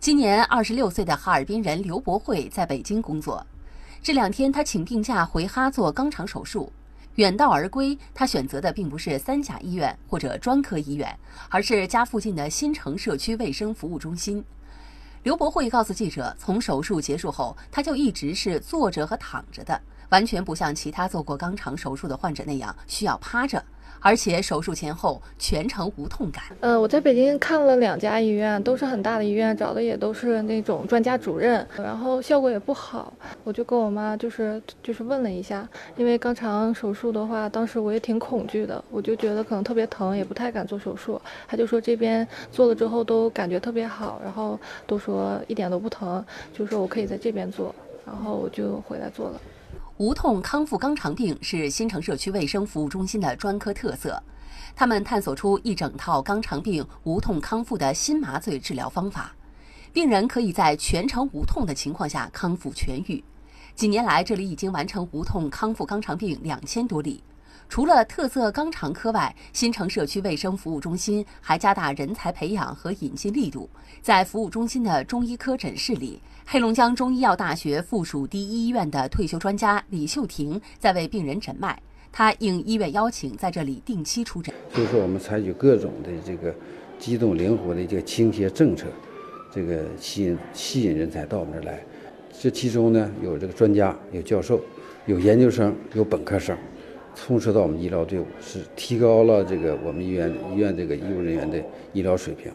今年二十六岁的哈尔滨人刘博慧在北京工作，这两天他请病假回哈做肛肠手术。远道而归，他选择的并不是三甲医院或者专科医院，而是家附近的新城社区卫生服务中心。刘博慧告诉记者，从手术结束后，他就一直是坐着和躺着的，完全不像其他做过肛肠手术的患者那样需要趴着。而且手术前后全程无痛感。呃，我在北京看了两家医院，都是很大的医院，找的也都是那种专家主任，然后效果也不好。我就跟我妈就是就是问了一下，因为肛肠手术的话，当时我也挺恐惧的，我就觉得可能特别疼，也不太敢做手术。他就说这边做了之后都感觉特别好，然后都说一点都不疼，就说我可以在这边做，然后我就回来做了。无痛康复肛肠病是新城社区卫生服务中心的专科特色，他们探索出一整套肛肠病无痛康复的新麻醉治疗方法，病人可以在全程无痛的情况下康复痊愈。几年来，这里已经完成无痛康复肛肠病两千多例。除了特色肛肠科外，新城社区卫生服务中心还加大人才培养和引进力度。在服务中心的中医科诊室里，黑龙江中医药大学附属第一医院的退休专家李秀婷在为病人诊脉。她应医院邀请，在这里定期出诊。所以说，我们采取各种的这个机动灵活的这个倾斜政策，这个吸引吸引人才到我们这儿来。这其中呢，有这个专家，有教授，有研究生，有本科生。充实到我们医疗队伍，是提高了这个我们医院医院这个医务人员的医疗水平。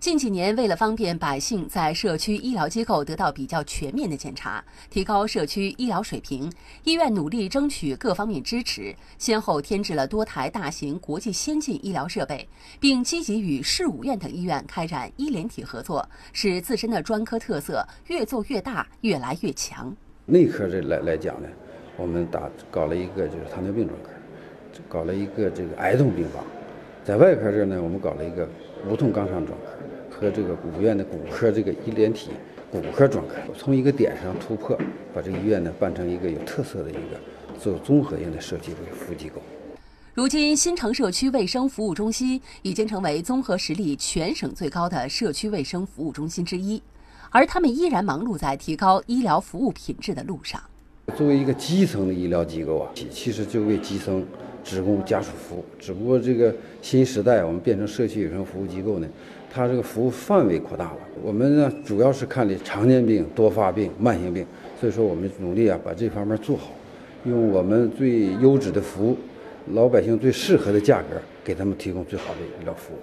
近几年，为了方便百姓在社区医疗机构得到比较全面的检查，提高社区医疗水平，医院努力争取各方面支持，先后添置了多台大型国际先进医疗设备，并积极与市五院等医院开展医联体合作，使自身的专科特色越做越大，越来越强。内科这来来讲呢？我们打搞了一个就是糖尿病专科，搞了一个这个癌痛病房，在外科这呢，我们搞了一个无痛肛肠专科和这个骨院的骨科这个医联体骨科专科，从一个点上突破，把这个医院呢办成一个有特色的一个做综合性的社区服务机构。如今，新城社区卫生服务中心已经成为综合实力全省最高的社区卫生服务中心之一，而他们依然忙碌在提高医疗服务品质的路上。作为一个基层的医疗机构啊，其实就为基层职工家属服务。只不过这个新时代，我们变成社区卫生服务机构呢，它这个服务范围扩大了。我们呢，主要是看的常见病、多发病、慢性病。所以说，我们努力啊，把这方面做好，用我们最优质的服务，老百姓最适合的价格，给他们提供最好的医疗服务。